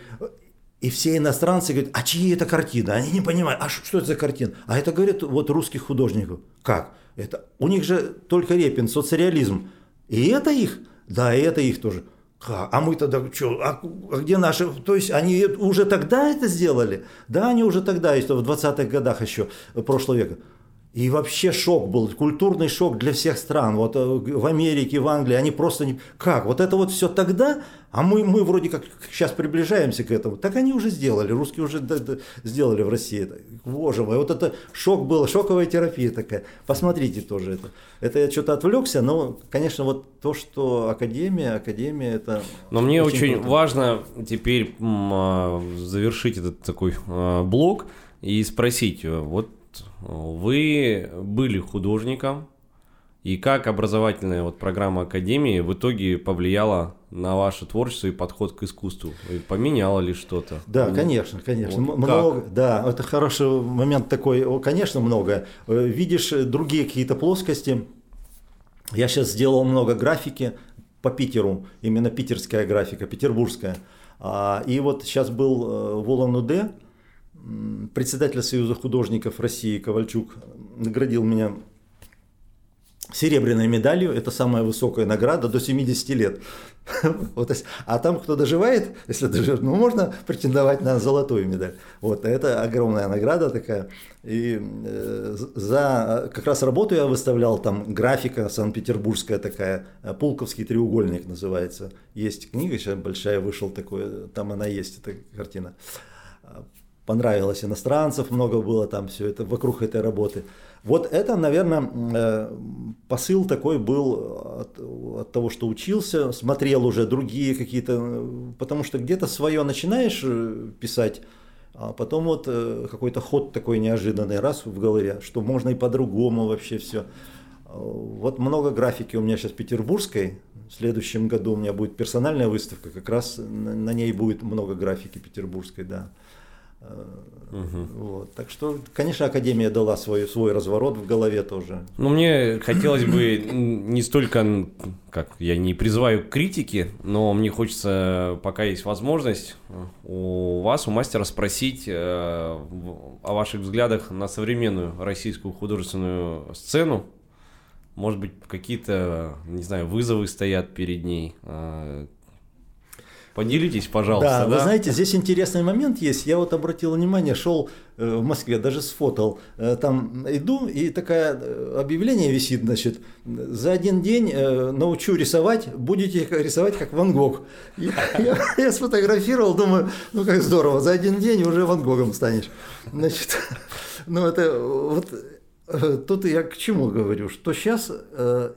И все иностранцы говорят, а чьи это картины? Они не понимают, а что это за картина? А это, говорят, вот русских художников. Как? Это, у них же только Репин, соцреализм. И это их? Да, и это их тоже. А мы тогда что, а, а где наши? То есть они уже тогда это сделали? Да, они уже тогда, если в 20-х годах еще прошлого века. И вообще шок был, культурный шок для всех стран. Вот э, в Америке, в Англии, они просто не... Как? Вот это вот все тогда, а мы, мы вроде как сейчас приближаемся к этому. Так они уже сделали, русские уже сделали в России. Боже мой, вот это шок был, шоковая терапия такая. Посмотрите тоже это. Это я что-то отвлекся, но, конечно, вот то, что Академия, Академия это... Но мне очень, очень важно теперь а, завершить этот такой а, блок и спросить, вот вы были художником, и как образовательная вот программа Академии в итоге повлияла на ваше творчество и подход к искусству? И поменяла ли что-то? Да, конечно, конечно. Вот много, как? да, это хороший момент такой, конечно, много. Э, видишь другие какие-то плоскости. Я сейчас сделал много графики по Питеру, именно питерская графика, петербургская. А, и вот сейчас был э, в Улан-Удэ, председатель Союза художников России Ковальчук наградил меня серебряной медалью, это самая высокая награда до 70 лет. [LAUGHS] вот, а там, кто доживает, если доживет, ну, можно претендовать на золотую медаль. Вот, это огромная награда такая. И э, за как раз работу я выставлял, там графика санкт-петербургская такая, Пулковский треугольник называется. Есть книга сейчас большая, вышел такой, там она есть, эта картина понравилось иностранцев, много было там все это вокруг этой работы. Вот это, наверное, э, посыл такой был от, от того, что учился, смотрел уже другие какие-то, потому что где-то свое начинаешь э, писать, а потом вот э, какой-то ход такой неожиданный раз в голове, что можно и по-другому вообще все. Вот много графики у меня сейчас петербургской. В следующем году у меня будет персональная выставка, как раз на ней будет много графики петербургской, да. Угу. Вот. Так что, конечно, Академия дала свой, свой разворот в голове тоже. Ну, мне хотелось бы не столько, как я не призываю к критике, но мне хочется, пока есть возможность, у вас, у мастера спросить э, о ваших взглядах на современную российскую художественную сцену. Может быть, какие-то, не знаю, вызовы стоят перед ней, э, Поделитесь, пожалуйста. Да, да, вы знаете, здесь интересный момент есть. Я вот обратил внимание, шел э, в Москве, даже сфотал. Э, там иду, и такое э, объявление висит, значит, за один день научу рисовать, будете рисовать как Ван Гог. Я, я, я сфотографировал, думаю, ну как здорово, за один день уже Ван Гогом станешь. Значит, [LAUGHS] ну это вот тут я к чему говорю, что сейчас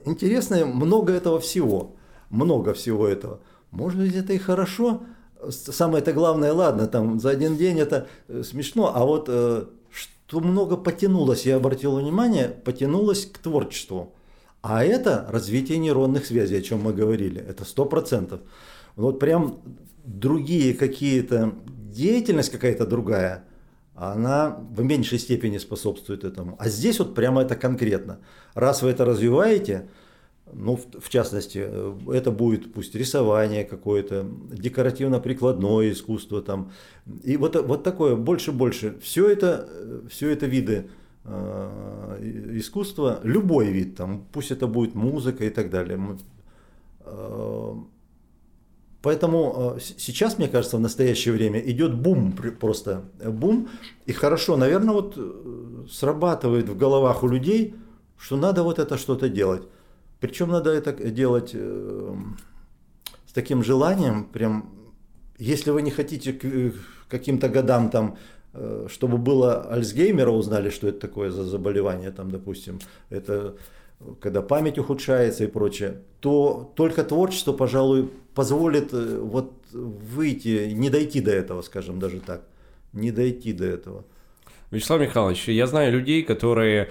интересно много этого всего, много всего этого. Может быть, это и хорошо. Самое-то главное, ладно, там за один день это э, смешно, а вот э, что много потянулось, я обратил внимание, потянулось к творчеству. А это развитие нейронных связей, о чем мы говорили, это сто процентов. Вот прям другие какие-то, деятельность какая-то другая, она в меньшей степени способствует этому. А здесь вот прямо это конкретно. Раз вы это развиваете, ну, в, частности, э, это будет пусть рисование какое-то, декоративно-прикладное искусство там. И вот, вот такое, больше-больше. Все это, э, все это виды э, искусства, любой вид, там, пусть это будет музыка и так далее. Э, поэтому э, сейчас, мне кажется, в настоящее время идет бум, просто бум. И хорошо, наверное, вот срабатывает в головах у людей, что надо вот это что-то делать. Причем надо это делать э, с таким желанием, прям, если вы не хотите к каким-то годам там, э, чтобы было Альцгеймера, узнали, что это такое за заболевание, там, допустим, это когда память ухудшается и прочее, то только творчество, пожалуй, позволит э, вот выйти, не дойти до этого, скажем даже так, не дойти до этого. Вячеслав Михайлович, я знаю людей, которые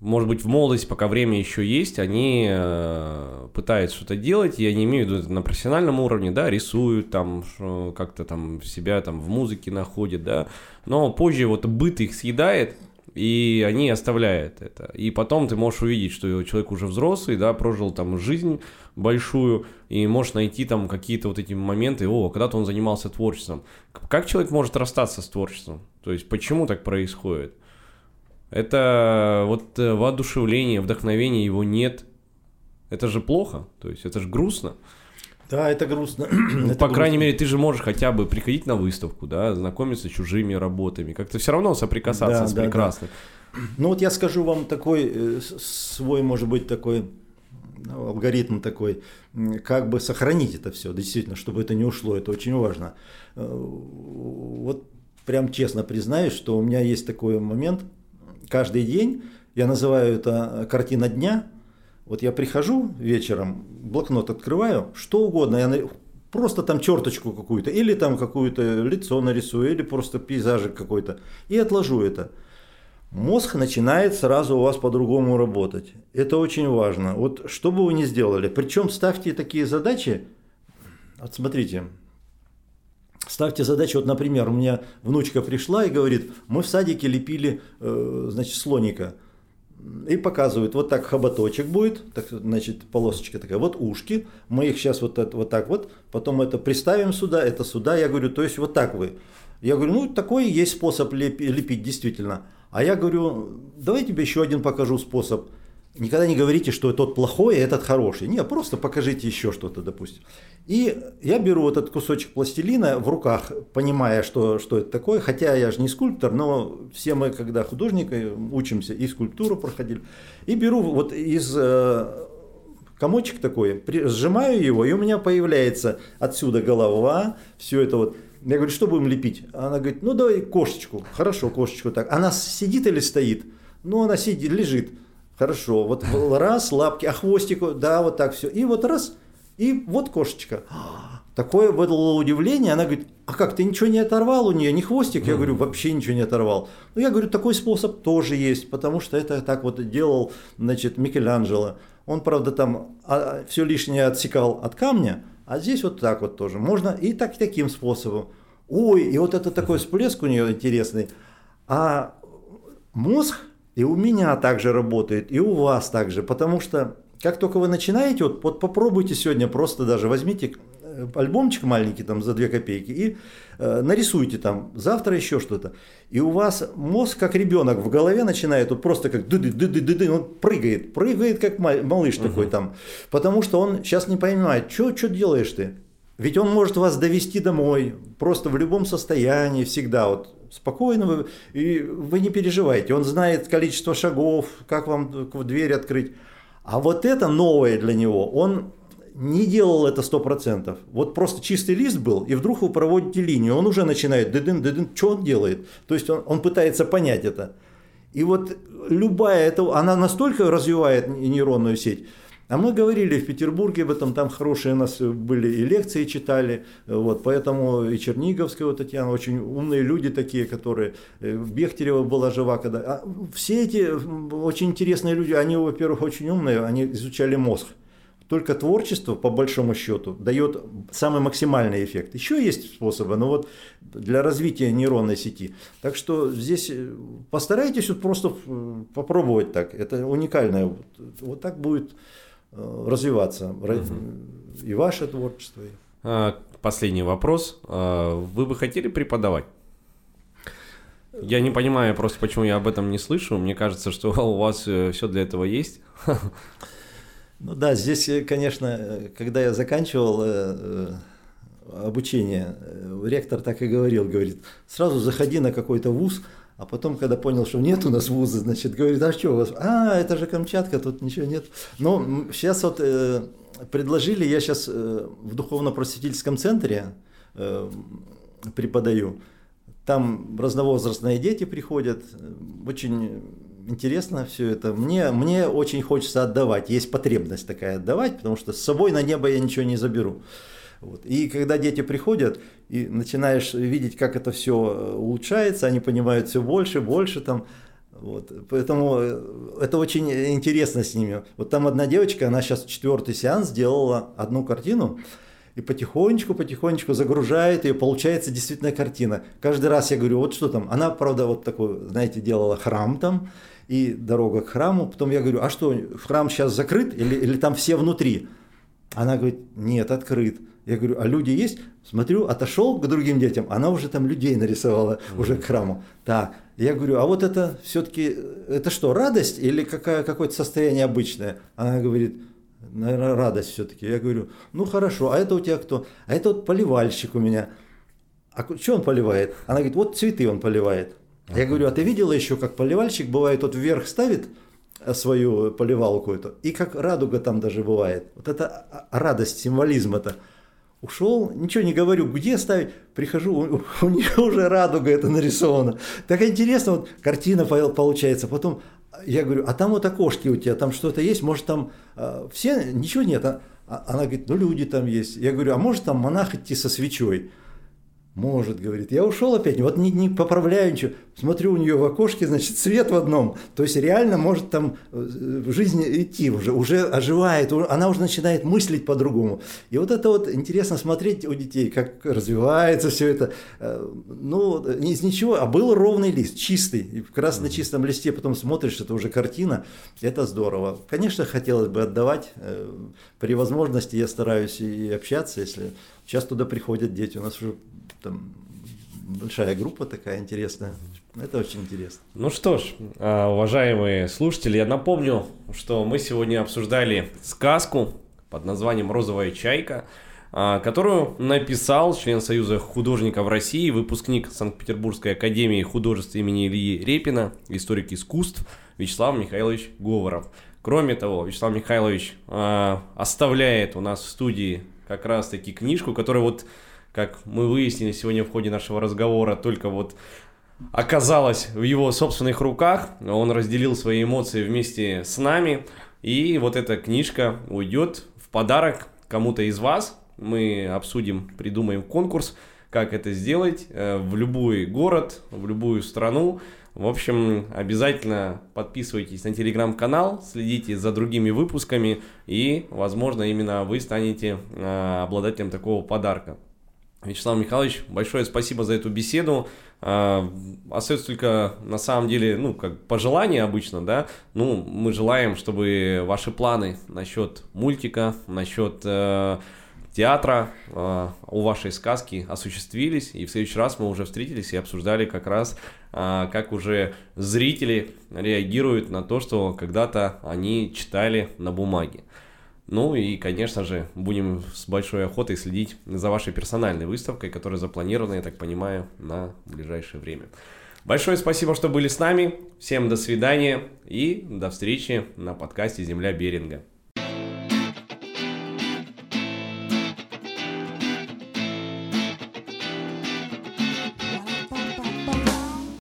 может быть, в молодости, пока время еще есть, они э, пытаются что-то делать, я не имею в виду на профессиональном уровне, да, рисуют там, как-то там себя там в музыке находят, да, но позже вот быт их съедает, и они оставляют это. И потом ты можешь увидеть, что человек уже взрослый, да, прожил там жизнь большую, и можешь найти там какие-то вот эти моменты, о, когда-то он занимался творчеством. Как человек может расстаться с творчеством? То есть почему так происходит? Это вот э, воодушевление, вдохновение его нет. Это же плохо, то есть это же грустно. Да, это грустно. [CLEARS THROAT] Ну, это по крайней грустно. мере, ты же можешь хотя бы приходить на выставку, да, знакомиться с чужими работами, как-то все равно соприкасаться Да, с да, да. прекрасным. Ну вот я скажу вам такой э, свой, может быть, такой ну, алгоритм такой, как бы сохранить это все, действительно, чтобы это не ушло, это очень важно. Э, Вот прям честно признаюсь, что у меня есть такой момент, каждый день, я называю это картина дня, вот я прихожу вечером, блокнот открываю, что угодно, я просто там черточку какую-то, или там какое-то лицо нарисую, или просто пейзажик какой-то, и отложу это. Мозг начинает сразу у вас по-другому работать. Это очень важно. Вот что бы вы ни сделали, причем ставьте такие задачи, вот смотрите, ставьте задачи, вот, например, у меня внучка пришла и говорит, мы в садике лепили, э, значит, слоника. И показывают, вот так хоботочек будет, так, значит, полосочка такая, вот ушки, мы их сейчас вот, это- вот так вот, потом это приставим сюда, это сюда, я говорю, то есть вот так вы. Я говорю, ну такой есть способ лепи- лепить, действительно. А я говорю, давай тебе еще один покажу способ. Никогда не говорите, что тот плохой, а этот хороший. Нет, просто покажите еще что-то, допустим. И я беру вот этот кусочек пластилина в руках, понимая, что, что это такое. Хотя я же не скульптор, но все мы, когда художники, учимся и скульптуру проходили. И беру вот из э, комочек такой, при- сжимаю его, и у меня появляется отсюда голова, все это вот. Я говорю, что будем лепить? Она говорит, ну давай кошечку. Хорошо, кошечку так. Она сидит или стоит? Ну, она сидит, лежит. Хорошо. Вот раз, лапки, а хвостику, да, вот так все. И вот раз, и вот кошечка. Такое было удивление. Она говорит, а как, ты ничего не оторвал у нее, ни хвостик? Я говорю, вообще ничего не оторвал. Ну, я говорю, такой способ тоже есть, потому что это так вот делал, значит, Микеланджело. Он, правда, там все лишнее отсекал от камня, а здесь вот так вот тоже. Можно и так, и таким способом. Ой, и вот это такой всплеск у нее интересный. А мозг и у меня также работает, и у вас также, потому что как только вы начинаете, вот, вот попробуйте сегодня просто даже возьмите э, альбомчик маленький там за 2 копейки и э, нарисуйте там завтра еще что-то. И у вас мозг как ребенок в голове начинает вот просто как ды ды ды ды ды он прыгает, прыгает как ма- малыш такой там, потому что он сейчас не понимает, что делаешь ты. Ведь он может вас довести домой, просто в любом состоянии, всегда вот спокойно, вы, и вы не переживайте. Он знает количество шагов, как вам дверь открыть. А вот это новое для него, он не делал это 100%. Вот просто чистый лист был, и вдруг вы проводите линию, он уже начинает дыдын, дыдын, что он делает? То есть он, он пытается понять это. И вот любая, это, она настолько развивает нейронную сеть, а мы говорили в Петербурге об этом, там хорошие у нас были и лекции читали, вот, поэтому и Черниговская вот Татьяна, очень умные люди такие, которые, э, Бехтерева была жива, когда... а все эти очень интересные люди, они, во-первых, очень умные, они изучали мозг. Только творчество, по большому счету, дает самый максимальный эффект. Еще есть способы, но вот для развития нейронной сети. Так что здесь э, постарайтесь вот просто э, попробовать так. Это уникальное. Вот, так будет э, развиваться ра- и ваше творчество. А, Последний вопрос. А, Вы бы хотели преподавать? Я не понимаю просто, почему я об этом не слышу. Мне кажется, что у вас все для этого есть. [LAUGHS] Ну да, здесь, э, конечно, э, когда я заканчивал э, э, обучение, э, ректор так и говорил, говорит, сразу заходи на какой-то вуз, а потом, когда понял, что нет у нас вуза, значит, говорит, а что у вас? А, это же Камчатка, тут ничего нет. Но м, сейчас вот э, предложили, я сейчас в духовно-просветительском центре э, преподаю, там разновозрастные дети приходят, э, очень интересно все это. Мне, мне очень хочется отдавать, есть потребность такая отдавать, потому что с собой на небо я ничего не заберу. Вот. И когда дети приходят, и начинаешь видеть, как это все улучшается, они понимают все больше, больше там. Вот. Поэтому э, это очень интересно с ними. Вот там одна девочка, она сейчас четвертый сеанс сделала одну картину, и потихонечку, потихонечку загружает ее, получается действительно картина. Каждый раз я говорю, вот что там, она, правда, вот такой, знаете, делала храм там, и дорога к храму, потом я говорю, а что, храм сейчас закрыт или, или там все внутри? Она говорит, нет, открыт. Я говорю, а люди есть? Смотрю, отошел к другим детям, она уже там людей нарисовала, mm-hmm. уже к храму. Так, я говорю, а вот это все-таки, это что, радость или какая, какое-то состояние обычное? Она говорит, наверное, радость все-таки. Я говорю, ну хорошо, а это у тебя кто? А это вот поливальщик у меня. А что он поливает? Она говорит, вот цветы он поливает. Я говорю, а ты видела еще, как поливальщик бывает, вот вверх ставит э, свою поливалку эту, и как радуга там даже бывает. Вот это а, а, радость, символизм это. Ушел, ничего не говорю, где ставить, прихожу, у, [LAUGHS] у нее уже радуга это нарисована. Так интересно, вот картина получается. Потом я говорю, а там вот окошки у тебя, там что-то есть, может там э, все, ничего нет. А, она говорит, ну люди там есть. Я говорю, а может там монах идти со свечой? Может, говорит. Я ушел опять, вот не, не поправляю ничего. Смотрю у нее в окошке, значит, свет в одном. То есть реально может там э, в жизни идти уже, уже оживает, она уже начинает мыслить по-другому. И вот это вот интересно смотреть у детей, как развивается все это. Э, ну, из ничего, а был ровный лист, чистый. И как раз на чистом листе потом смотришь, это уже картина. Это здорово. Конечно, хотелось бы отдавать. Э, при возможности я стараюсь и общаться, если сейчас туда приходят дети. У нас уже там большая группа такая интересная. Это очень интересно. Ну что ж, а, уважаемые слушатели, я напомню, что мы сегодня обсуждали сказку под названием «Розовая чайка», а, которую написал член Союза художников России, выпускник Санкт-Петербургской академии художеств имени Ильи Репина, историк искусств Вячеслав Михайлович Говоров. Кроме того, Вячеслав Михайлович э, оставляет у нас в студии как раз-таки книжку, которая вот как мы выяснили сегодня в ходе нашего разговора, только вот оказалась в его собственных руках. Он разделил свои эмоции вместе с нами. И вот эта книжка уйдет в подарок кому-то из вас. Мы обсудим, придумаем конкурс, как это сделать э, в любой город, в любую страну. В общем, обязательно подписывайтесь на телеграм-канал, следите за другими выпусками, и, возможно, именно вы станете э, обладателем такого подарка. Вячеслав Михайлович, большое спасибо за эту беседу. А, остается только, на самом деле, ну, как пожелание обычно, да, ну, мы желаем, чтобы ваши планы насчет мультика, насчет э, театра э, у вашей сказки осуществились, и в следующий раз мы уже встретились и обсуждали как раз, э, как уже зрители реагируют на то, что когда-то они читали на бумаге. Ну и, конечно же, будем с большой охотой следить за вашей персональной выставкой, которая запланирована, я так понимаю, на ближайшее время. Большое спасибо, что были с нами. Всем до свидания и до встречи на подкасте «Земля Беринга».